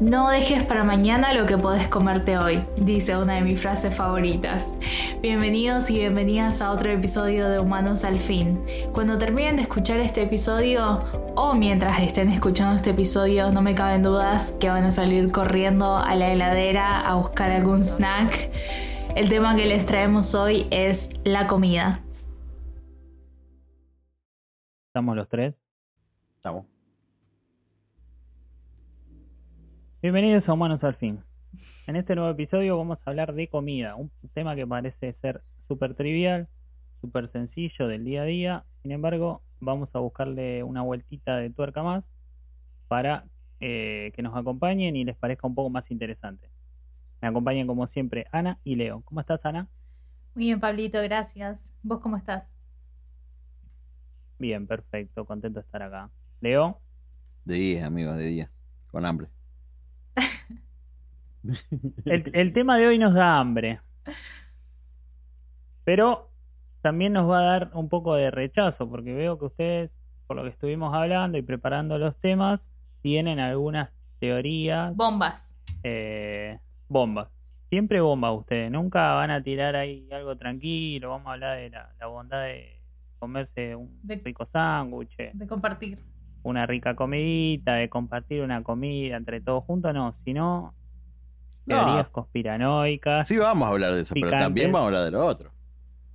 No dejes para mañana lo que podés comerte hoy, dice una de mis frases favoritas. Bienvenidos y bienvenidas a otro episodio de Humanos al Fin. Cuando terminen de escuchar este episodio, o mientras estén escuchando este episodio, no me caben dudas que van a salir corriendo a la heladera a buscar algún snack. El tema que les traemos hoy es la comida. ¿Estamos los tres? Estamos. Bienvenidos a Humanos al Fin. En este nuevo episodio vamos a hablar de comida, un tema que parece ser súper trivial, súper sencillo del día a día. Sin embargo, vamos a buscarle una vueltita de tuerca más para eh, que nos acompañen y les parezca un poco más interesante. Me acompañan como siempre Ana y Leo. ¿Cómo estás, Ana? Muy bien, Pablito, gracias. ¿Vos cómo estás? Bien, perfecto, contento de estar acá. Leo. De día, amigo, de día. Con hambre. El, tema de hoy nos da hambre. Pero también nos va a dar un poco de rechazo, porque veo que ustedes, por lo que estuvimos hablando y preparando los temas, tienen algunas teorías. Bombas. Eh, bombas. Siempre bombas ustedes. Nunca van a tirar ahí algo tranquilo. Vamos a hablar de la, bondad de comerse un rico sándwich. De compartir. Una rica comidita, de compartir una comida entre todos juntos. No, sino teorías conspiranoicas. Sí, vamos a hablar de eso, pero también vamos a hablar de lo otro.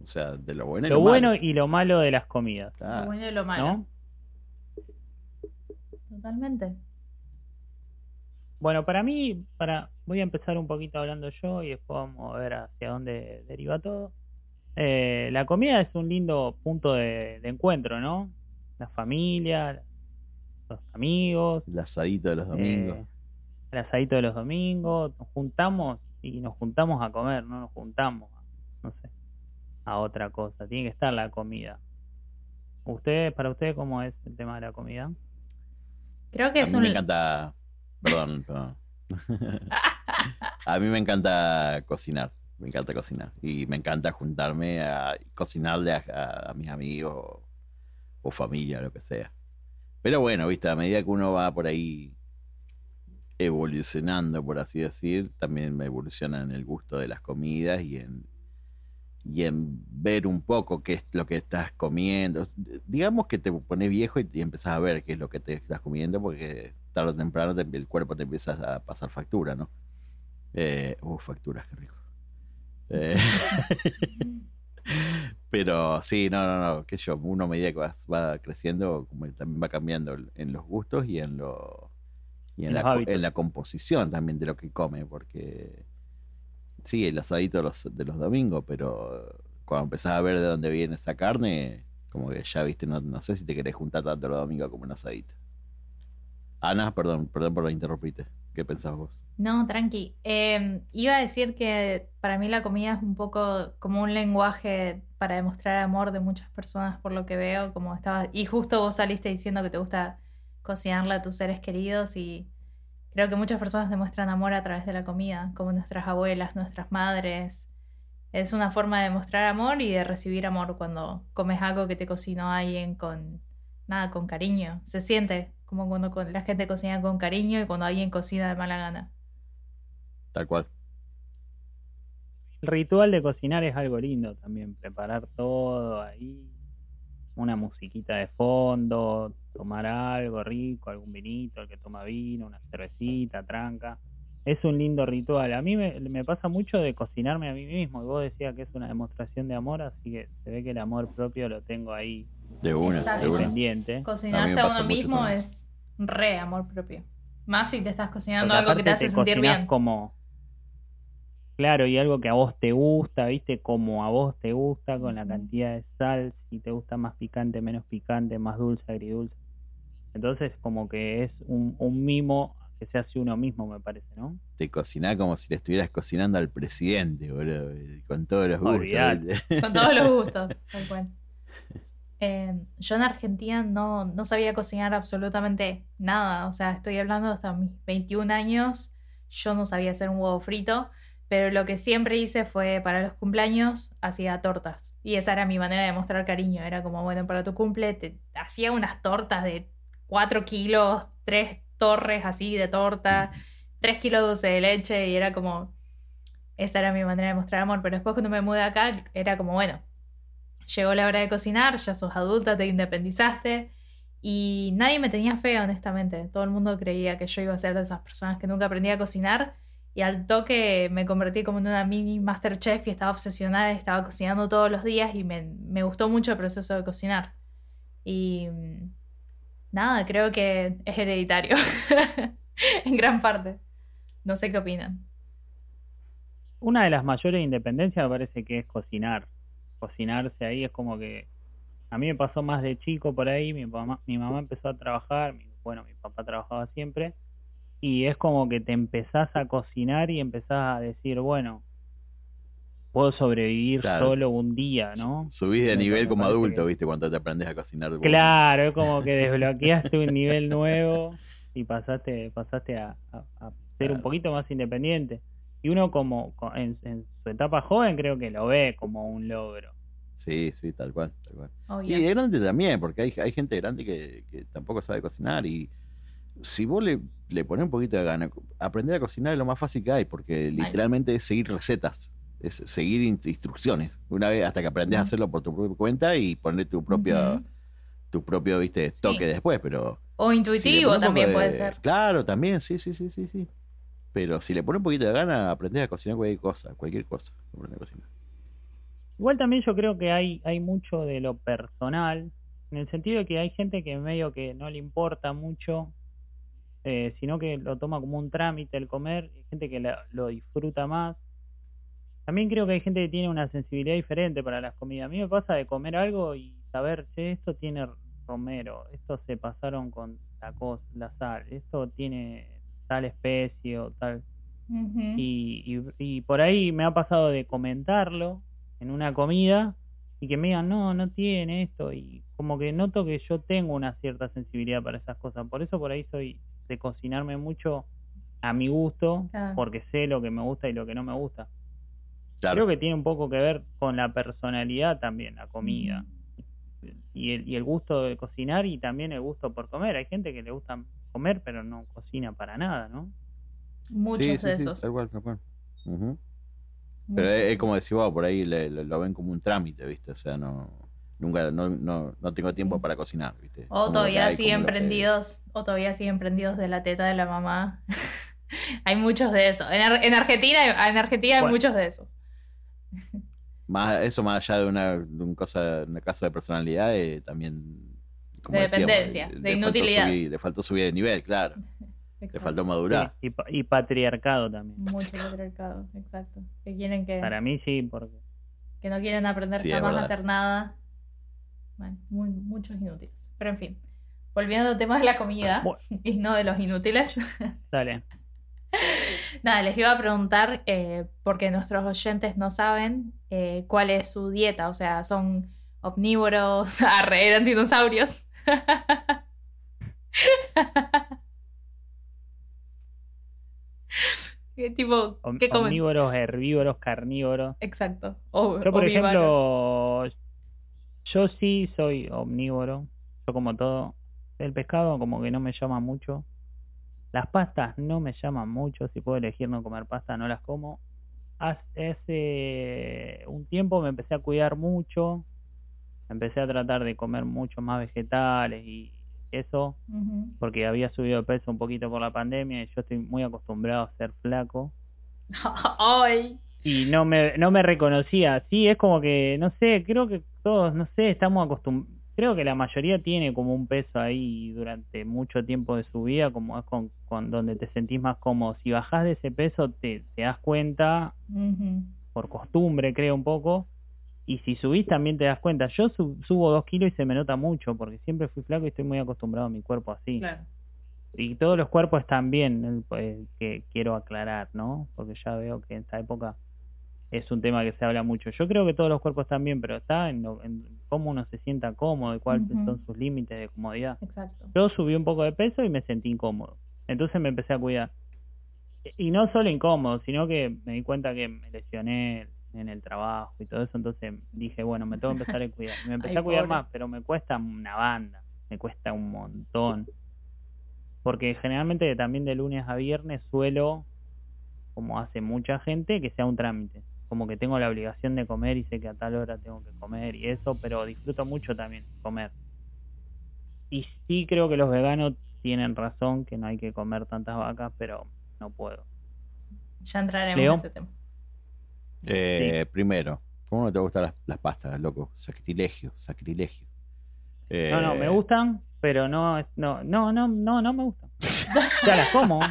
O sea, de lo bueno y lo, bueno y lo malo de las comidas. Lo bueno y lo malo. Totalmente. Bueno, para mí, para voy a empezar un poquito hablando yo y después vamos a ver hacia dónde deriva todo. Eh, la comida es un lindo punto de, encuentro, ¿no? La familia, los amigos. El asadito de los domingos. Eh, el asadito de los domingos, nos juntamos y nos juntamos a comer, no nos juntamos, no sé, a otra cosa. Tiene que estar la comida. ¿Ustedes, para ustedes, cómo es el tema de la comida? Creo que a es mí Me encanta. Perdón, perdón. a mí me encanta cocinar. Me encanta cocinar. Y me encanta juntarme a cocinarle a, mis amigos o, o familia, lo que sea. Pero bueno, viste, a medida que uno va por ahí evolucionando, por así decir, también me evoluciona en el gusto de las comidas y en, y en ver un poco qué es lo que estás comiendo. Digamos que te pones viejo y, empezás a ver qué es lo que te estás comiendo porque tarde o temprano el cuerpo te empieza a pasar factura, ¿no? Eh, uh, facturas, qué rico. Eh, pero sí, no, no, no, que yo, uno a medida que va creciendo, como también va cambiando en los gustos y en los y en, la, en, la, composición también de lo que come, porque sí, el asadito de los, de los domingos, pero cuando empezás a ver de dónde viene esa carne, como que ya viste, no, no sé si te querés juntar tanto los domingos como un asadito. Ana, perdón, perdón por interrumpirte. ¿Qué pensás vos? No, tranqui. Em, iba a decir que para mí la comida es un poco como un lenguaje para demostrar amor de muchas personas por lo que veo, como estaba y justo vos saliste diciendo que te gusta cocinarla a tus seres queridos y creo que muchas personas demuestran amor a través de la comida, como nuestras abuelas, nuestras madres. Es una forma de mostrar amor y de recibir amor cuando comes algo que te cocinó alguien con nada, con cariño. Se siente como cuando la gente cocina con cariño y cuando alguien cocina de mala gana. Tal cual. El ritual de cocinar es algo lindo también, preparar todo ahí, una musiquita de fondo, tomar algo rico, algún vinito, el que toma vino, una cervecita, tranca. Es un lindo ritual. A mí me, pasa mucho de cocinarme a mí mismo. Y vos decías que es una demostración de amor, así que se ve que el amor propio lo tengo ahí de una, pendiente. Cocinarse a, uno mismo es re amor propio. Más si te estás cocinando algo que te hace sentir bien. como Claro, y algo que a vos te gusta, ¿viste? Como a vos te gusta, con la cantidad de sal, si te gusta más picante, menos picante, más dulce, agridulce. Entonces, como que es un, un mimo que se hace uno mismo, me parece, ¿no? Te cocinás como si le estuvieras cocinando al presidente, boludo, con todos los gustos. Con todos los gustos, tal cual. Eh, yo en Argentina no, no sabía cocinar absolutamente nada, o sea, estoy hablando hasta mis 21 años, yo no sabía hacer un huevo frito pero lo que siempre hice fue para los cumpleaños hacía tortas. Y esa era mi manera de mostrar cariño. Era como, bueno, para tu cumple te hacía unas tortas de 4 kilos, tres torres así de torta. tres kilos de dulce de leche y era como, esa era mi manera de mostrar amor, pero después cuando me mudé acá era como, bueno, llegó la hora de cocinar, ya sos adulta, te independizaste y nadie me tenía fe, honestamente. Todo el mundo creía que yo iba a ser de esas personas que nunca aprendía a cocinar y al toque me convertí como en una mini masterchef y estaba obsesionada, estaba cocinando todos los días y me, me gustó mucho el proceso de cocinar. Y mm, nada, creo que es hereditario en gran parte. No sé qué opinan. Una de las mayores independencias me parece que es cocinar. Cocinarse ahí es como que a mí me pasó más de chico por ahí, mi mamá, mi mamá empezó a trabajar, bueno, mi papá trabajaba siempre y es como que te empezás a cocinar y empezás a decir, bueno, puedo sobrevivir solo un día, ¿no? Subís de nivel como adulto, ¿viste? Cuando te aprendes a cocinar. Claro, es como que desbloqueaste un nivel nuevo y pasaste pasaste a, ser un poquito más independiente. Y uno como en, su etapa joven creo que lo ve como un logro. Sí, sí, tal cual. Tal cual. Y de grande también, porque hay, hay gente grande que, que tampoco sabe cocinar y si vos le, le pones un poquito de gana, aprender a cocinar es lo más fácil que hay, porque literalmente es seguir recetas, es seguir instrucciones. Una vez hasta que aprendes a hacerlo por tu propia cuenta y poner tu propio, tu propio, viste, toque después, pero. O intuitivo también puede ser. Claro, también, sí, sí, sí, sí, sí. Pero si le pones un poquito de gana, aprendes a cocinar cualquier cosa, cualquier cosa. Igual también yo creo que hay, hay mucho de lo personal, en el sentido de que hay gente que medio que no le importa mucho eh, sino que lo toma como un trámite el comer, hay gente que lo disfruta más. También creo que hay gente que tiene una sensibilidad diferente para las comidas. A mí me pasa de comer algo y saber, che, esto tiene romero, esto se pasaron con la, cosa, la sal, esto tiene tal especie o tal. y, y por ahí me ha pasado de comentarlo en una comida y que me digan, no, no tiene esto, y como que noto que yo tengo una cierta sensibilidad para esas cosas, por eso por ahí soy de cocinarme mucho a mi gusto, porque sé lo que me gusta y lo que no me gusta. Creo que tiene un poco que ver con la personalidad también, la comida. Y el, y el gusto de cocinar y también el gusto por comer. Hay gente que le gusta comer pero no cocina para nada, ¿no? Muchos de esos. Pero es, como decís vos, por ahí lo ven como un trámite, ¿viste? O sea, no nunca no, no, no tengo tiempo para cocinar, ¿viste? O todavía siguen prendidos, o todavía siguen prendidos de la teta de la mamá. hay muchos de esos. En, Argentina, en Argentina hay muchos de esos. más, eso más allá de una, de un cosa, un caso de personalidad, eh, también de dependencia, de inutilidad. le faltó subir de nivel, claro. Le faltó madurar. y, patriarcado también. Mucho patriarcado, exacto. Que quieren que. Para mí sí, porque. Que no quieren aprender jamás a hacer nada. Bueno, muchos inútiles. Pero en fin, volviendo al tema de la comida y no de los inútiles. Dale. Nada, les iba a preguntar, eh, porque nuestros oyentes no saben eh, cuál es su dieta, o sea, son omnívoros, arre, eran dinosaurios. tipo, ¿qué comen? Omnívoros, herbívoros, carnívoros. Exacto. Yo, por ejemplo, yo sí soy omnívoro, yo como todo. El pescado como que no me llama mucho. Las pastas no me llaman mucho, si puedo elegir no comer pasta no las como. Hace un tiempo me empecé a cuidar mucho, empecé a tratar de comer mucho más vegetales y eso, porque había subido de peso un poquito por la pandemia y yo estoy muy acostumbrado a ser flaco. ¡Ay! y no me, no me reconocía. Sí, es como que, no sé, creo que todos, no sé, estamos acostumbrados. Creo que la mayoría tiene como un peso ahí durante mucho tiempo de su vida, como es con, con donde te sentís más cómodo. Si bajás de ese peso, te, te das cuenta, por costumbre, creo un poco. Y si subís, también te das cuenta. Yo subo dos kilos y se me nota mucho, porque siempre fui flaco y estoy muy acostumbrado a mi cuerpo así. Y todos los cuerpos están bien, pues, que quiero aclarar, ¿no? Porque ya veo que en esta época es un tema que se habla mucho. Yo creo que todos los cuerpos están bien, pero está en, cómo uno se sienta cómodo y cuáles son sus límites de comodidad. Exacto. Yo subí un poco de peso y me sentí incómodo. Entonces me empecé a cuidar. Y no solo incómodo, sino que me di cuenta que me lesioné en el trabajo y todo eso, entonces dije, bueno, me tengo que empezar a cuidar. Me empecé a cuidar más, pero me cuesta una banda, me cuesta un montón. Porque generalmente también de lunes a viernes suelo, como hace mucha gente, que sea un trámite. Como que tengo la obligación de comer y sé que a tal hora tengo que comer y eso, pero disfruto mucho también comer. Y sí creo que los veganos tienen razón que no hay que comer tantas vacas, pero no puedo. Ya entraremos en ese tema. Eh, primero, ¿cómo no te gustan las, pastas, loco? Sacrilegio, sacrilegio. No, no, me eh, gustan, pero no, no, no, no, no, no me gustan. O sea, las como.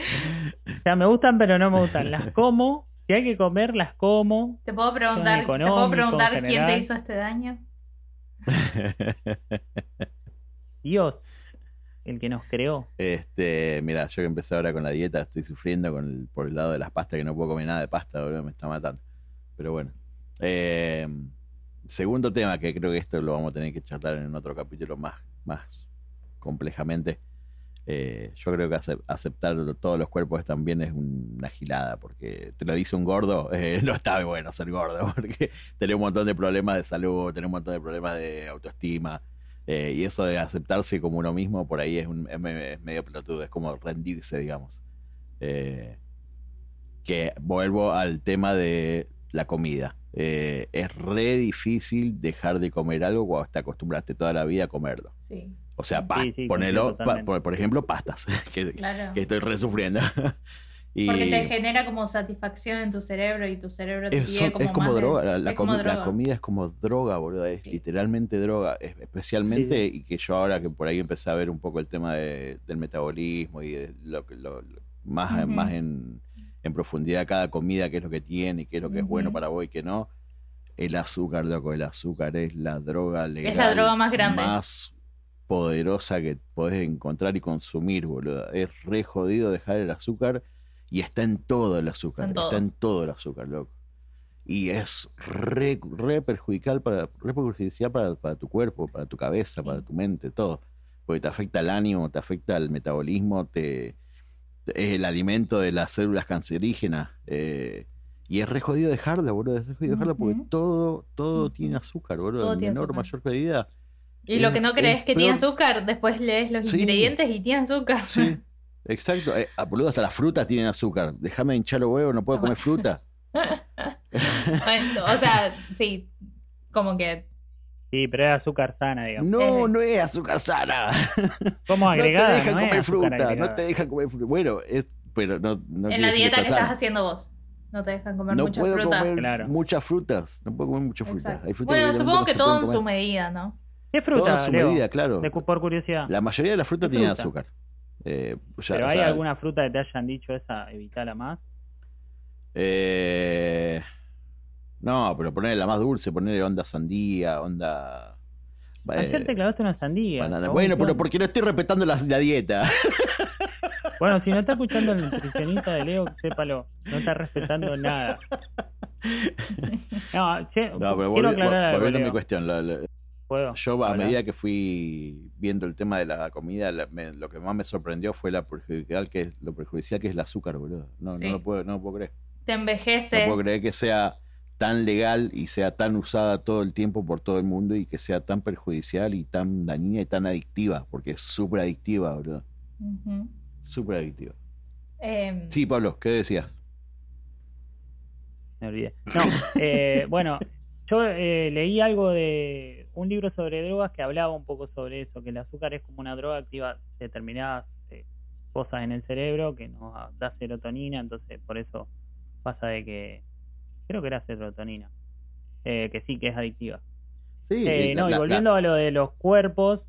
O sea, me gustan, pero no me gustan. Las como. Si hay que comer, las como. ¿Te puedo preguntar, ¿te puedo preguntar quién te hizo este daño? Dios el que nos creó. Este, mira, yo que empecé ahora con la dieta, estoy sufriendo con por el lado de las pastas, que no puedo comer nada de pasta, me está matando. Pero bueno. Eh, segundo tema, que creo que esto lo vamos a tener que charlar en otro capítulo más, más complejamente. Eh, yo creo que aceptar todos los cuerpos también es una gilada, porque te lo dice un gordo, eh, no está bueno ser gordo, porque tenés un montón de problemas de salud, tenés un montón de problemas de autoestima, eh, y eso de aceptarse como uno mismo, por ahí es, un, medio pelotudo, es como rendirse, digamos. Eh, que vuelvo al tema de la comida. Eh, es re difícil dejar de comer algo cuando te acostumbraste toda la vida a comerlo. O sea, ponelo, por, ejemplo, pastas, que, que estoy re Porque te genera como satisfacción en tu cerebro y tu cerebro te es, pide como, es como droga. la, comida es como droga, boludo. Es literalmente droga. especialmente, y que yo ahora que por ahí empecé a ver un poco el tema del metabolismo y lo, lo, más, más en, profundidad cada comida, qué es lo que tiene y qué es lo que es bueno para vos y qué no. El azúcar, loco, el azúcar es la droga legal. Es la droga más grande. Más poderosa que podés encontrar y consumir, boludo. Es re jodido dejar el azúcar y está en todo el azúcar, está en todo, el azúcar, loco. Y es re, perjudicial, para, perjudicial para, para, tu cuerpo, para tu cabeza, para tu mente, todo. Porque te afecta el ánimo, te afecta el metabolismo, te, es el alimento de las células cancerígenas. Eh, y es re jodido dejarla, boludo. Es re jodido dejarla porque todo, todo tiene azúcar, boludo. en menor mayor medida. Y lo que no crees que tiene azúcar, después lees los ingredientes y tiene azúcar. Sí, Exacto. Eh, ah, boludo, hasta las frutas tienen azúcar. Déjame hinchar los huevos, no puedo comer fruta. o sea, sí, como que. Sí, pero es azúcar sana, digamos. No, no es azúcar sana. ¿Cómo agregada? No te dejan comer fruta, no te dejan comer fruta. Bueno, es, pero no, no En la dieta que estás haciendo vos. No te dejan comer muchas frutas. No puedo comer muchas frutas. No puedo comer muchas frutas. bueno, supongo que todo en su medida, ¿no? ¿Qué fruta, Todo en su medida, claro. De, por curiosidad. La mayoría de las frutas tienen azúcar. Eh, ¿Pero hay alguna fruta que te hayan dicho esa, evitala más? Eh, no, pero ponerle la más dulce, ponerle onda sandía, onda... Ayer te clavaste una sandía. Bueno, pero porque no estoy respetando la, dieta. Bueno, si no está escuchando el nutricionista de Leo, sépalo, no está respetando nada. No, che, no pero volviendo a mi cuestión, yo a medida que fui viendo el tema de la comida, lo que más me sorprendió fue la perjudicial que es, lo perjudicial que es el azúcar, boludo. No, no, lo puedo, no puedo creer. Te envejece. No puedo creer que sea tan legal y sea tan usada todo el tiempo por todo el mundo y que sea tan perjudicial y tan dañina y tan adictiva, porque es súper adictiva, boludo. Súper adictiva. Em, sí, Pablo, ¿qué decías? Me olvidé. No, eh, bueno, yo eh, leí algo de un libro sobre drogas que hablaba un poco sobre eso, que el azúcar es como una droga activa determinadas eh, cosas en el cerebro que nos da serotonina, entonces por eso pasa de que, creo que era serotonina, eh, que sí que es adictiva. Sí, no, y volviendo a lo de los cuerpos,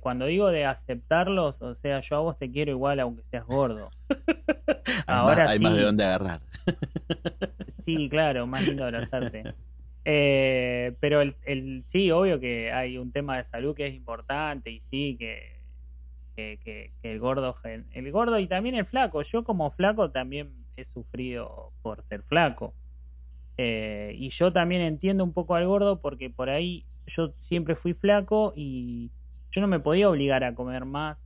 cuando digo de aceptarlos, o sea, yo a vos te quiero igual aunque seas gordo. Ahora hay más de dónde agarrar. sí, claro, más lindo abrazarte. Eh, pero el, el, sí, obvio que hay un tema de salud que es importante y sí que, que, el gordo, el gordo y también el flaco. Yo como flaco también he sufrido por ser flaco. Eh, y yo también entiendo un poco al gordo porque por ahí yo siempre fui flaco y yo no me podía obligar a comer más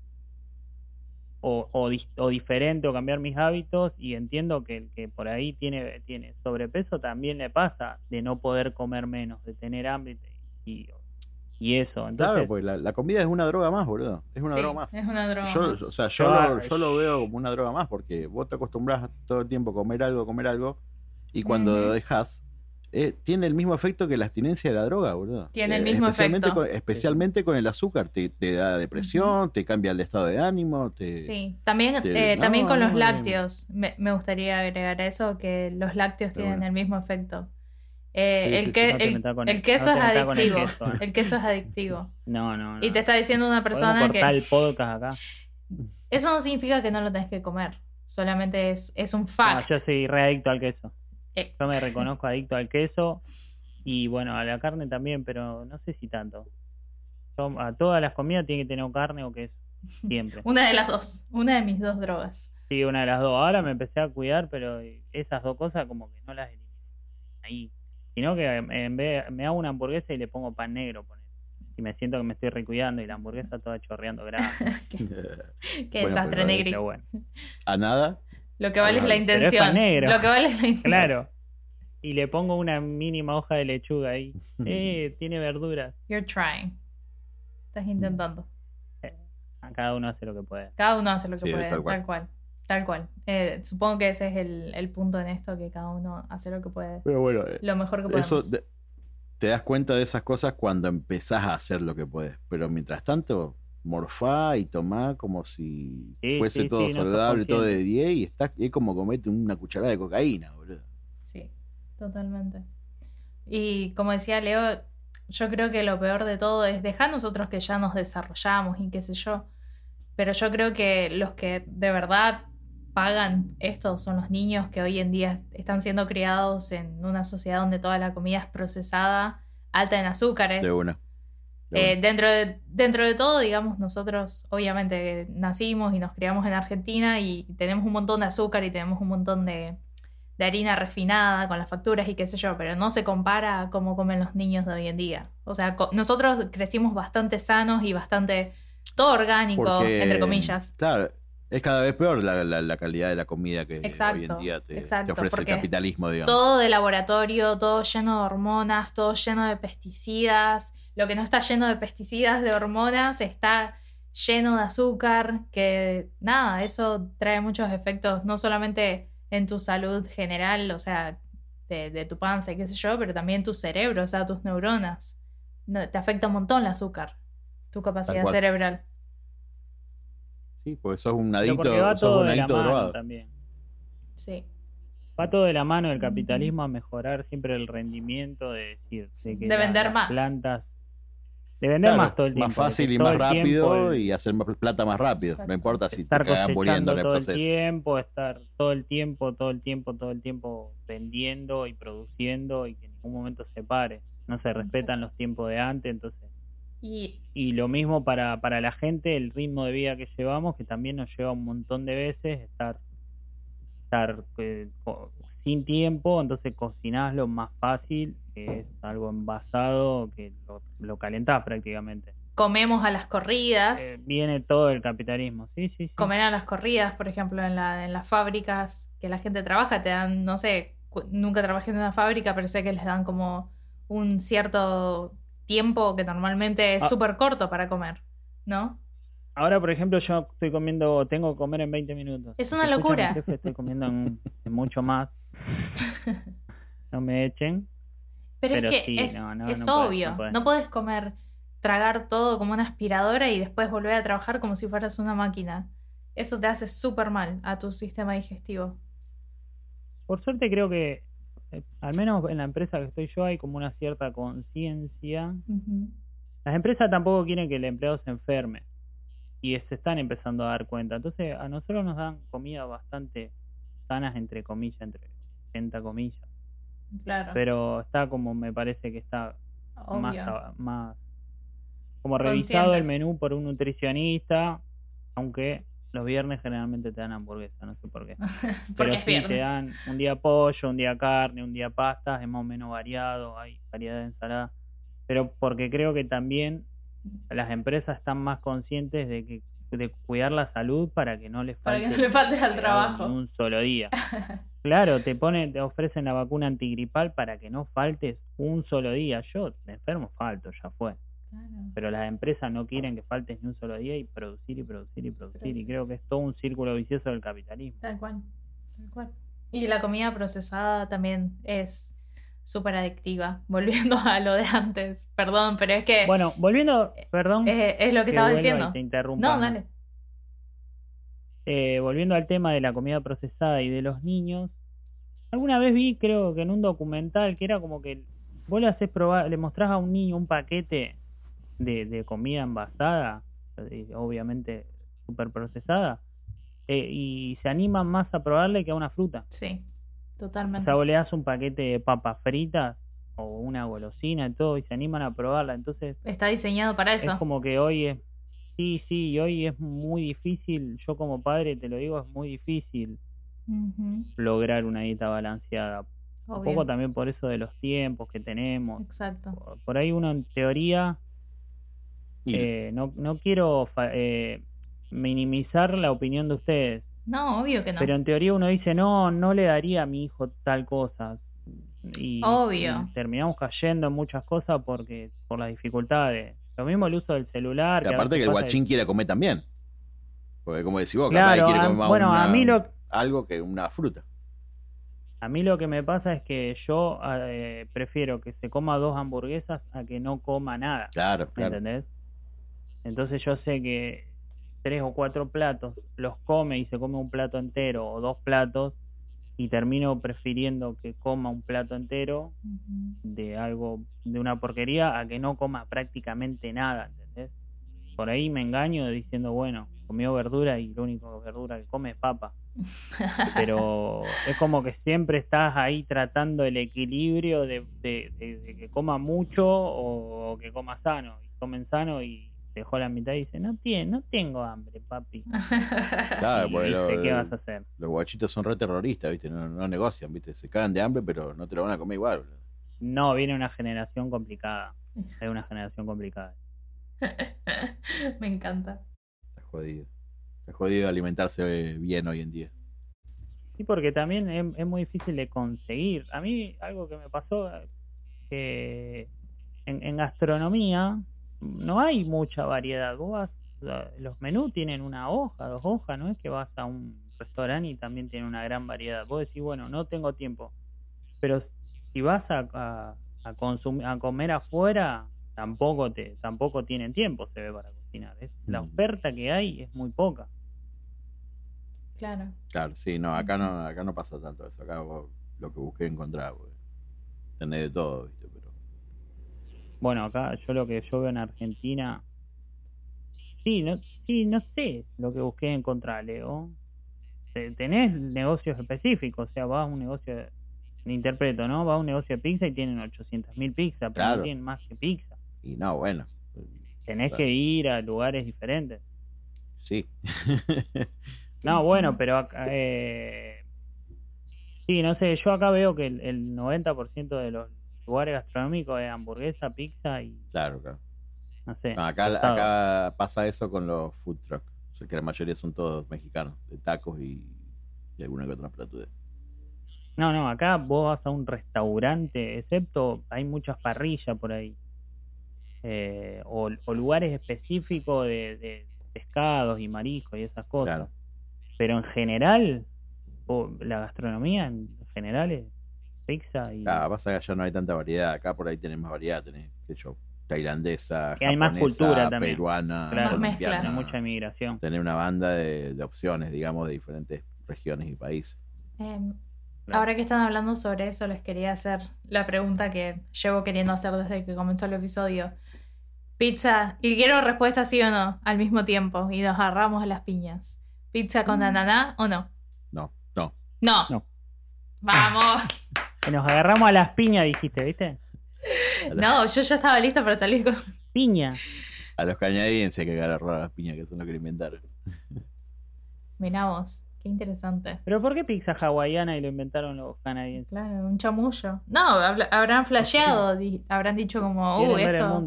o, o, diferente o cambiar mis hábitos y entiendo que el que por ahí tiene, tiene sobrepeso también le pasa de no poder comer menos, de tener hambre y y eso. Entonces, claro, pues la, comida es una droga más, boludo. Es una droga más. Es una droga yo, más. O sea, yo, yo, lo, veo como una droga más porque vos te acostumbras todo el tiempo a comer algo, comer algo, y cuando lo dejas, eh, tiene el mismo efecto que la abstinencia de la droga, boludo. Tiene el eh, mismo especialmente efecto. Con, especialmente con el azúcar, te, da depresión, te cambia el estado de ánimo. Te, sí, también, eh, también con los lácteos. Me, me, gustaría agregar eso, que los lácteos tienen el mismo efecto. el, que, el, queso es adictivo. El, queso, es adictivo. No, no, Y te está diciendo una persona que. el podcast acá. Eso no significa que no lo tenés que comer. Solamente es, es un fact. yo soy readicto al queso. Eh. Yo me reconozco adicto al queso y bueno, a la carne también, pero no sé si tanto. a todas las comidas tiene que tener carne o queso. Siempre. una de las dos. Una de mis dos drogas. Sí, una de las dos. Ahora me empecé a cuidar, pero esas dos cosas como que no las eliminé ahí. Sino que en vez me hago una hamburguesa y le pongo pan negro, y me siento que me estoy recuidando y la hamburguesa toda chorreando grasa. qué, desastre, Negri. ¿A nada? Lo que vale es la intención. Lo que vale es la intención. Claro. Y le pongo una mínima hoja de lechuga ahí. Eh, tiene verduras. You're trying. Estás intentando. Eh, cada uno hace lo que puede. Cada uno hace lo que puede, tal cual. Tal cual. Eh, supongo que ese es el, el, punto en esto, que cada uno hace lo que puede. Pero bueno, eh, lo mejor que puede. Eso te das cuenta de esas cosas cuando empezás a hacer lo que puedes. Pero mientras tanto, morfá y tomá como si fuese todo saludable, todo de 10 y está, es como comete una cucharada de cocaína, boludo. Sí, totalmente. Y como decía Leo, yo creo que lo peor de todo es dejar nosotros que ya nos desarrollamos y qué sé yo. Pero yo creo que los que de verdad pagan esto son los niños que hoy en día están siendo criados en una sociedad donde toda la comida es procesada, alta en azúcares. De una. Eh, dentro, de, dentro de todo, digamos, nosotros obviamente nacimos y nos criamos en Argentina y tenemos un montón de azúcar y tenemos un montón de, harina refinada con las facturas y qué sé yo, pero no se compara a cómo comen los niños de hoy en día. O sea, nosotros crecimos bastante sanos y bastante todo orgánico, entre comillas. Claro, es cada vez peor la, calidad de la comida que hoy en día te, ofrece el capitalismo, digamos. Todo de laboratorio, todo lleno de hormonas, todo lleno de pesticidas. Lo que no está lleno de pesticidas, de hormonas, está lleno de azúcar, que nada, eso trae muchos efectos, no solamente en tu salud general, o sea, de, tu panza y qué sé yo, pero también tu cerebro, o sea, tus neuronas. te afecta un montón el azúcar, tu capacidad cerebral. Sí, porque sos un adicto, sos un adicto drogado. También. Sí. Va todo de la mano del capitalismo a mejorar siempre el rendimiento de decir, de, vender más. plantas de vender más todo el tiempo. Más fácil y más rápido y hacer más plata más rápido. No importa si estar te cagan muriendo en el todo el tiempo, estar todo el tiempo, todo el tiempo, todo el tiempo vendiendo y produciendo y que en ningún momento se pare. No se respetan los tiempos de antes, entonces y, lo mismo para, para la gente, el ritmo de vida que llevamos, que también nos lleva un montón de veces estar, estar eh, sin tiempo, entonces cocinás lo más fácil, que es algo envasado, que lo, lo calentás prácticamente. Comemos a las corridas. Eh, viene todo el capitalismo, sí, sí, sí. Comer a las corridas, por ejemplo, en, la, en las fábricas que la gente trabaja, te dan, no sé, nunca trabajé en una fábrica, pero sé que les dan como un cierto tiempo que normalmente es ah. súper corto para comer, ¿no? Ahora, por ejemplo, yo estoy comiendo, tengo que comer en 20 minutos. Es una locura. estoy comiendo en, mucho más. no me echen. Pero, es que es, es obvio. no, puedes comer, tragar todo como una aspiradora y después volver a trabajar como si fueras una máquina. Eso te hace súper mal a tu sistema digestivo. Por suerte creo que eh, al menos en la empresa que estoy yo hay como una cierta conciencia. Las empresas tampoco quieren que el empleado se enferme y se están empezando a dar cuenta. Entonces a nosotros nos dan comida bastante sanas, entre comillas, entre 80 comillas. Claro. Pero está como me parece que está más, más como revisado el menú por un nutricionista, aunque los viernes generalmente te dan hamburguesa, no sé por qué. Pero sí, te dan un día pollo, un día carne, un día pasta, es más o menos variado, hay variedad de ensalada. Pero porque creo que también las empresas están más conscientes de que de cuidar la salud para que no les falte, para que no faltes al trabajo un solo día. claro, te ponen, te ofrecen la vacuna antigripal para que no faltes un solo día. Yo me enfermo, falto, ya fue. Pero las empresas no quieren que faltes ni un solo día y producir y producir y producir. Y creo que es todo un círculo vicioso del capitalismo. Tal cual, tal cual. Y la comida procesada también es súper adictiva, volviendo a lo de antes. Perdón, pero es que... Bueno, volviendo, perdón. Es, lo que, estaba diciendo. Te no, dale. Eh, volviendo al tema de la comida procesada y de los niños, alguna vez vi, creo que en un documental, que era como que vos le haces probar, le mostrás a un niño un paquete de, de comida envasada, eh, obviamente súper procesada, eh, y se animan más a probarle que a una fruta. Sí, totalmente. O sea, vos le das un paquete de papas fritas o una golosina y todo y se animan a probarla. Entonces... Está diseñado para eso. Es como que hoy es... Sí, sí, hoy es muy difícil, yo como padre te lo digo, es muy difícil lograr una dieta balanceada. Un poco también por eso de los tiempos que tenemos. Exacto. Por, ahí uno en teoría, eh, no, no quiero eh, minimizar la opinión de ustedes. No, obvio que no. Pero en teoría uno dice, no, no le daría a mi hijo tal cosa. Y, obvio. terminamos cayendo en muchas cosas porque por las dificultades. Lo mismo el uso del celular. Y aparte que el guachín quiere comer también. Porque como decís vos, claro, quiere comer bueno, a mí lo... algo que una fruta. A mí lo que me pasa es que yo eh, prefiero que se coma dos hamburguesas a que no coma nada. Claro, claro. ¿Entendés? Entonces yo sé que tres o cuatro platos, los come y se come un plato entero o dos platos y termino prefiriendo que coma un plato entero de algo, de una porquería, a que no coma prácticamente nada, ¿entendés? Por ahí me engaño diciendo, bueno, comió verdura y lo único verdura que come es papa. Pero es como que siempre estás ahí tratando el equilibrio de, de que coma mucho o que coma sano. Y comen sano y dejó la mitad y dice, no, tiene, no tengo hambre, papi. Claro, pues ¿qué vas a hacer? Los guachitos son re terroristas, ¿viste? No, negocian, ¿viste? Se cagan de hambre, pero no te lo van a comer igual. No, viene una generación complicada. Hay una generación complicada. Me encanta. Está jodido. Está jodido alimentarse bien hoy en día. Sí, porque también es, muy difícil de conseguir. A mí algo que me pasó que en gastronomía no hay mucha variedad. Vos los menús tienen una hoja, dos hojas, no es que vas a un restaurante y también tiene una gran variedad. Vos decís, bueno, no tengo tiempo. Pero si vas a, a, consumir, a comer afuera, tampoco te tampoco tienen tiempo, se ve, para cocinar. Es, la mm. oferta que hay es muy poca. Claro. Claro, sí, no, acá no, acá no pasa tanto eso. Acá lo que busqué encontrar, tenés de todo, ¿viste? Bueno, acá yo lo que yo veo en Argentina, sí, no, sí, no sé lo que busqué encontrar, Leo. Tenés negocios específicos, o sea, vas a un negocio, interpreto, ¿no? Va a un negocio de pizza y tienen 800 mil pizzas, pero no tienen más que pizza. Y no, bueno. Tenés que ir a lugares diferentes. Sí. no, bueno, pero acá, eh, sí, no sé, yo acá veo que el, el 90% de los lugares gastronómicos es hamburguesa, pizza y... Claro, claro. No sé. acá, acá pasa eso con los food trucks, que la mayoría son todos mexicanos, de tacos y, y alguna que otra platudez. No, no, acá vos vas a un restaurante, excepto hay muchas parrillas por ahí. Eh, o, lugares específicos de, pescados y mariscos y esas cosas. Claro. Pero en general, la gastronomía en general es pizza y... Ah, pasa que allá no hay tanta variedad, acá por ahí tenés más variedad, tenés, qué yo, tailandesa, hay más cultura también. peruana, colombiana, mucha inmigración. Tener una banda de, opciones, digamos, de diferentes regiones y países. Em, ahora que están hablando sobre eso, les quería hacer la pregunta que llevo queriendo hacer desde que comenzó el episodio. Pizza, y quiero respuesta sí o no, al mismo tiempo, y nos agarramos a las piñas. ¿Pizza con mm. ananá o no? No, no. No. no. Vamos. Nos agarramos a las piñas, dijiste, ¿viste? No, yo ya estaba lista para salir con. Piña. A los canadienses que agarraron a las piñas, que son los que lo inventaron. Mirá qué interesante. ¿Pero por qué pizza hawaiana y lo inventaron los canadienses? Claro, un chamullo. No, habrán flasheado, habrán dicho como, uh, esto,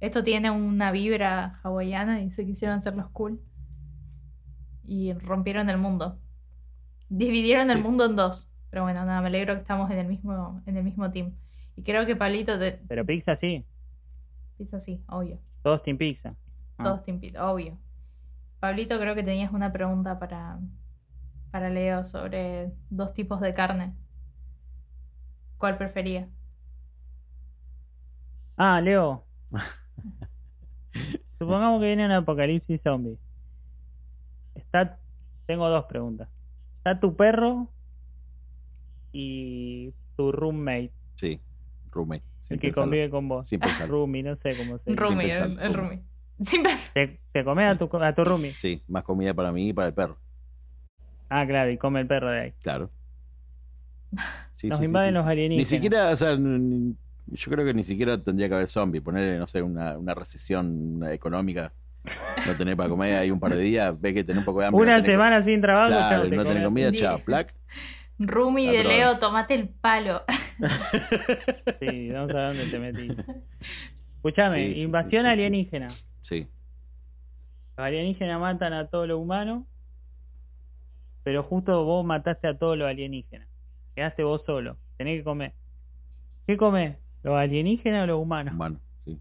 esto tiene una vibra hawaiana y se quisieron hacer los cool. Y rompieron el mundo. Dividieron el mundo en dos. Pero bueno, nada, me alegro que estamos en el mismo, en el mismo team. Y creo que Pablito te... Pero pizza sí. Pizza sí, obvio. Todos Team Pizza. Ah. Todos Team Pizza, obvio. Pablito, creo que tenías una pregunta para, para Leo sobre dos tipos de carne. ¿Cuál prefería? Ah, Leo. Supongamos que viene un apocalipsis zombie. Está, tengo dos preguntas. ¿Está tu perro y tu roommate? Sí, roommate. El que convive con vos. Sin Roomie, no sé cómo se dice. Roomie, el. Sin ¿Te, te comes a tu, a tu roomie? Sí, más comida para mí y para el perro. Ah, claro, y come el perro de ahí. Claro. Nos invaden los alienígenas. Ni siquiera, o sea, yo creo que ni siquiera tendría que haber zombie. Ponerle, no sé, una, una recesión económica. No tener para comer ahí un par de días. Ve que tenés un poco de hambre. Una semana sin trabajo. Claro, no tener comida, chao, plac. Rumi de Leo, tomate el palo. sí, vamos a ver dónde te metí. Escúchame, invasión alienígena. Sí. Los alienígenas matan a todos los humanos, pero justo vos mataste a todos los alienígenas. Quedaste vos solo. Tenés que comer. ¿Qué comés? ¿Los alienígenas o los humanos? Humanos, sí.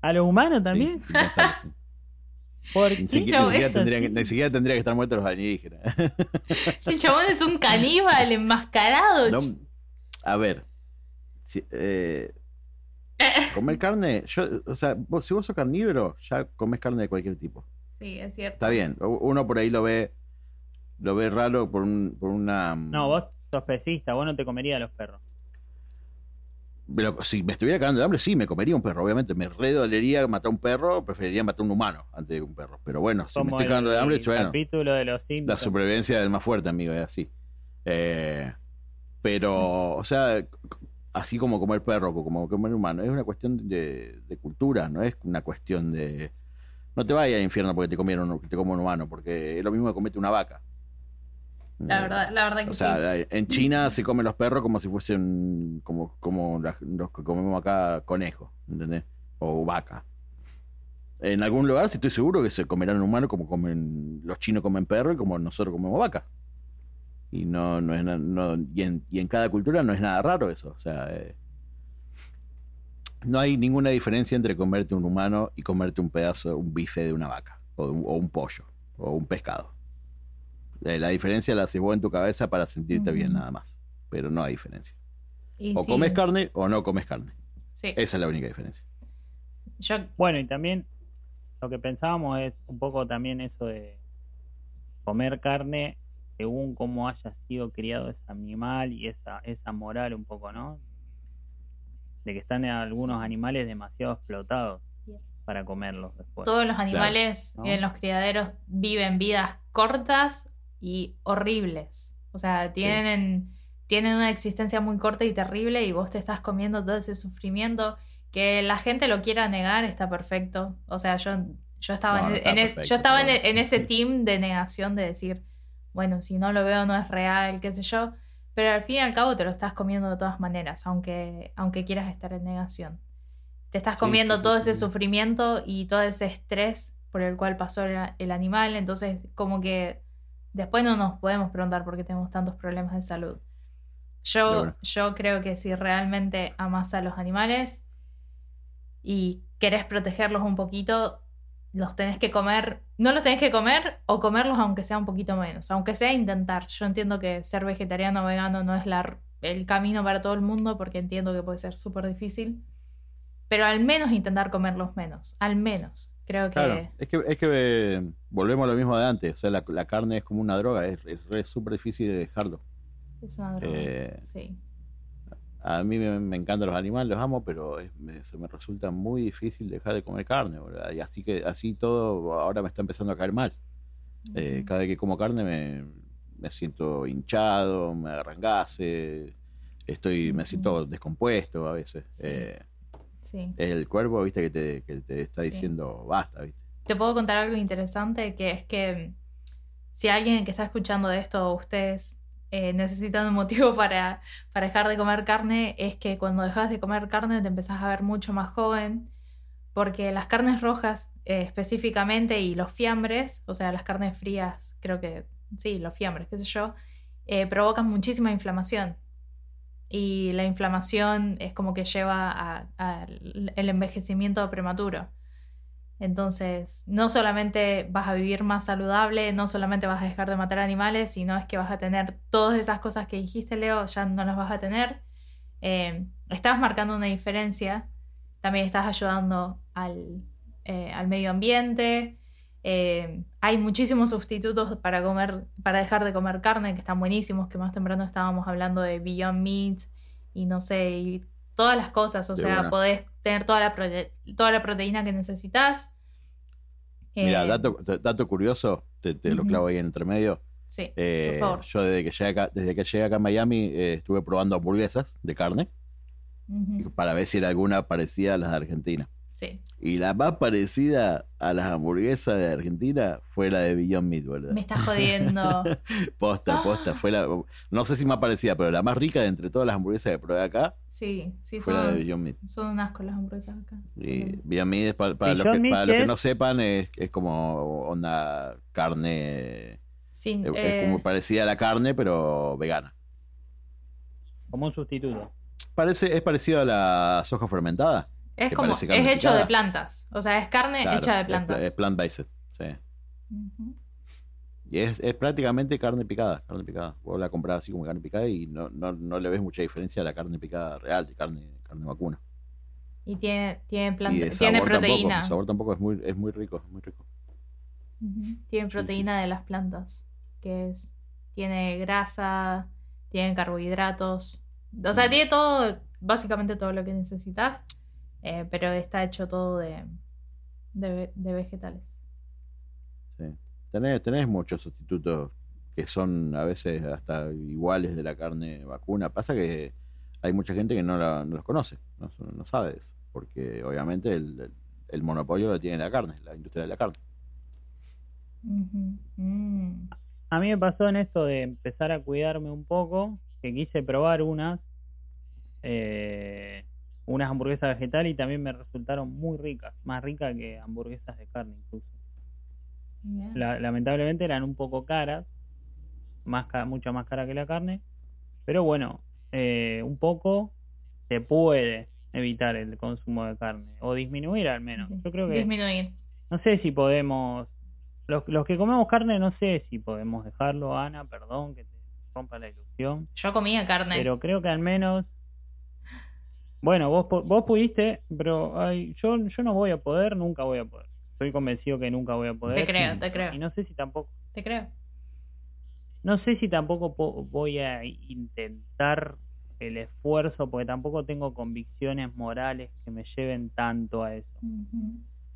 ¿A los humanos también? ¿Por ni, siquiera, tendría que, ni, siquiera, tendría que, estar muertos los alienígenas. El chabón es un caníbal enmascarado. a ver. Eh, comer carne, yo, o sea, si vos sos carnívoro, ya comes carne de cualquier tipo. Sí, es cierto. Está bien. Uno por ahí lo ve, lo ve raro por, un, por una. No, vos sos pesista, vos no te comerías los perros. Pero si me estuviera cagando de hambre, sí, me comería un perro. Obviamente, me redolería matar un perro, preferiría matar un humano antes de un perro. Pero bueno, si me estoy cagando de hambre, bueno. de los la supervivencia del más fuerte, amigo, es así. Eh, pero, o sea, así como comer perro, como comer humano, es una cuestión de, cultura, no es una cuestión de. No te vayas al infierno porque te comieron, te como un humano, porque es lo mismo que comete una vaca. La verdad, la verdad que o sea, en China se comen los perros como si fuesen como, como los que comemos acá conejos, ¿entendés? O vaca. En algún lugar, si estoy seguro que se comerán humanos como comen los chinos comen perro y como nosotros comemos vaca. Y no, no es no, y, en, y en cada cultura no es nada raro eso. O sea, eh, no hay ninguna diferencia entre comerte un humano y comerte un pedazo, un bife de una vaca, o un pollo, o un pescado. Eh, la diferencia la haces vos en tu cabeza para sentirte bien, nada más. Pero no hay diferencia. o comes carne o no comes carne. Esa es la única diferencia. Bueno, y también lo que pensábamos es un poco también eso de comer carne según cómo haya sido criado ese animal y esa, esa moral un poco, ¿no? De que están algunos animales demasiado explotados para comerlos después. Todos los animales en los criaderos viven vidas cortas y horribles. O sea, tienen, tienen una existencia muy corta y terrible y vos te estás comiendo todo ese sufrimiento. Que la gente lo quiera negar está perfecto. O sea, yo, yo estaba, en, yo estaba en, ese team de negación de decir, bueno, si no lo veo no es real, qué sé yo. Pero al fin y al cabo te lo estás comiendo de todas maneras, aunque, aunque quieras estar en negación. Te estás comiendo todo ese sufrimiento y todo ese estrés por el cual pasó el animal. Entonces, como que Después no nos podemos preguntar por qué tenemos tantos problemas de salud. Yo, yo creo que si realmente amas a los animales y querés protegerlos un poquito, los tenés que comer, no los tenés que comer o comerlos aunque sea un poquito menos, aunque sea intentar. Yo entiendo que ser vegetariano o vegano no es la, el camino para todo el mundo porque entiendo que puede ser súper difícil, pero al menos intentar comerlos menos, al menos. Creo que... es que, es que eh, volvemos a lo mismo de antes. O sea, la, carne es como una droga, es súper difícil de dejarlo. Es una droga, eh, sí. A mí me, encantan los animales, los amo, pero me, se me resulta muy difícil dejar de comer carne. Y así que así todo ahora me está empezando a caer mal. Eh, cada vez que como carne me, me siento hinchado, me agarran gases, estoy, me siento descompuesto a veces. El cuerpo, viste, que te, que te está diciendo basta, viste. Te puedo contar algo interesante, que es que si alguien que está escuchando esto, ustedes eh, necesitan un motivo para, para dejar de comer carne, es que cuando dejas de comer carne te empezás a ver mucho más joven, porque las carnes rojas eh, específicamente y los fiambres, o sea, las carnes frías, creo que sí, los fiambres, qué sé yo, eh, provocan muchísima inflamación. Y la inflamación es como que lleva al envejecimiento prematuro. Entonces, no solamente vas a vivir más saludable, no solamente vas a dejar de matar animales, sino es que vas a tener todas esas cosas que dijiste, Leo, ya no las vas a tener. Eh, estás marcando una diferencia, también estás ayudando al, eh, medio ambiente. Eh, hay muchísimos sustitutos para comer, para dejar de comer carne que están buenísimos, que más temprano estábamos hablando de Beyond Meat y no sé, y todas las cosas, o sea, podés tener toda la, toda la proteína que necesitas. Mira, eh, dato, curioso, te, lo clavo ahí en entre medio. Sí, por eh, favor. Yo desde que llegué acá, desde que llegué acá a Miami estuve probando hamburguesas de carne para ver si era alguna parecida a las de Argentina. Y la más parecida a las hamburguesas de Argentina fue la de Beyond Meat, ¿verdad? Me está jodiendo. posta, posta. Fue la, no sé si más parecida, pero la más rica de entre todas las hamburguesas que probé acá. Sí, sí, fue son, la de Beyond Meat. Son un asco las hamburguesas acá. Y Beyond Meat, para, para los que, para los que no sepan, es, es como una carne. es, como eh, parecida a la carne, pero vegana. Como un sustituto. Parece, es parecido a la soja fermentada. Es como, es hecho de plantas. O sea, es carne hecha de plantas. Es, plant-based, sí. Y es, es, prácticamente carne picada, carne picada. Vos la compras así como carne picada y no, no, no, le ves mucha diferencia a la carne picada real, de carne, carne vacuna. Y tiene, tiene, planta, tiene proteína. Tampoco, el sabor tampoco es muy, es muy rico, es muy rico. Tiene proteína de las plantas, que es, tiene grasa, tiene carbohidratos. O sea, mm. tiene todo, básicamente todo lo que necesitas. Eh, pero está hecho todo de, de, vegetales. Sí. Tenés, tenés muchos sustitutos que son a veces hasta iguales de la carne vacuna. Pasa que hay mucha gente que no, la, no los conoce, no, no, sabe eso, porque obviamente el, el, monopolio lo tiene la carne, la industria de la carne. Mm. A mí me pasó en esto de empezar a cuidarme un poco, que quise probar unas, eh, unas hamburguesas vegetales y también me resultaron muy ricas, más ricas que hamburguesas de carne incluso. lamentablemente eran un poco caras, más mucho más cara que la carne, pero bueno, eh, un poco se puede evitar el consumo de carne o disminuir al menos. Yo creo que disminuir. No sé si podemos los, los que comemos carne no sé si podemos dejarlo, Ana, perdón que te rompa la ilusión. Yo comía carne. Pero creo que al menos bueno, vos, vos pudiste, pero ay, yo, yo no voy a poder, nunca voy a poder. Estoy convencido que nunca voy a poder. Te creo, te creo. Y no sé si tampoco. Te creo. No sé si tampoco voy a intentar el esfuerzo, porque tampoco tengo convicciones morales que me lleven tanto a eso.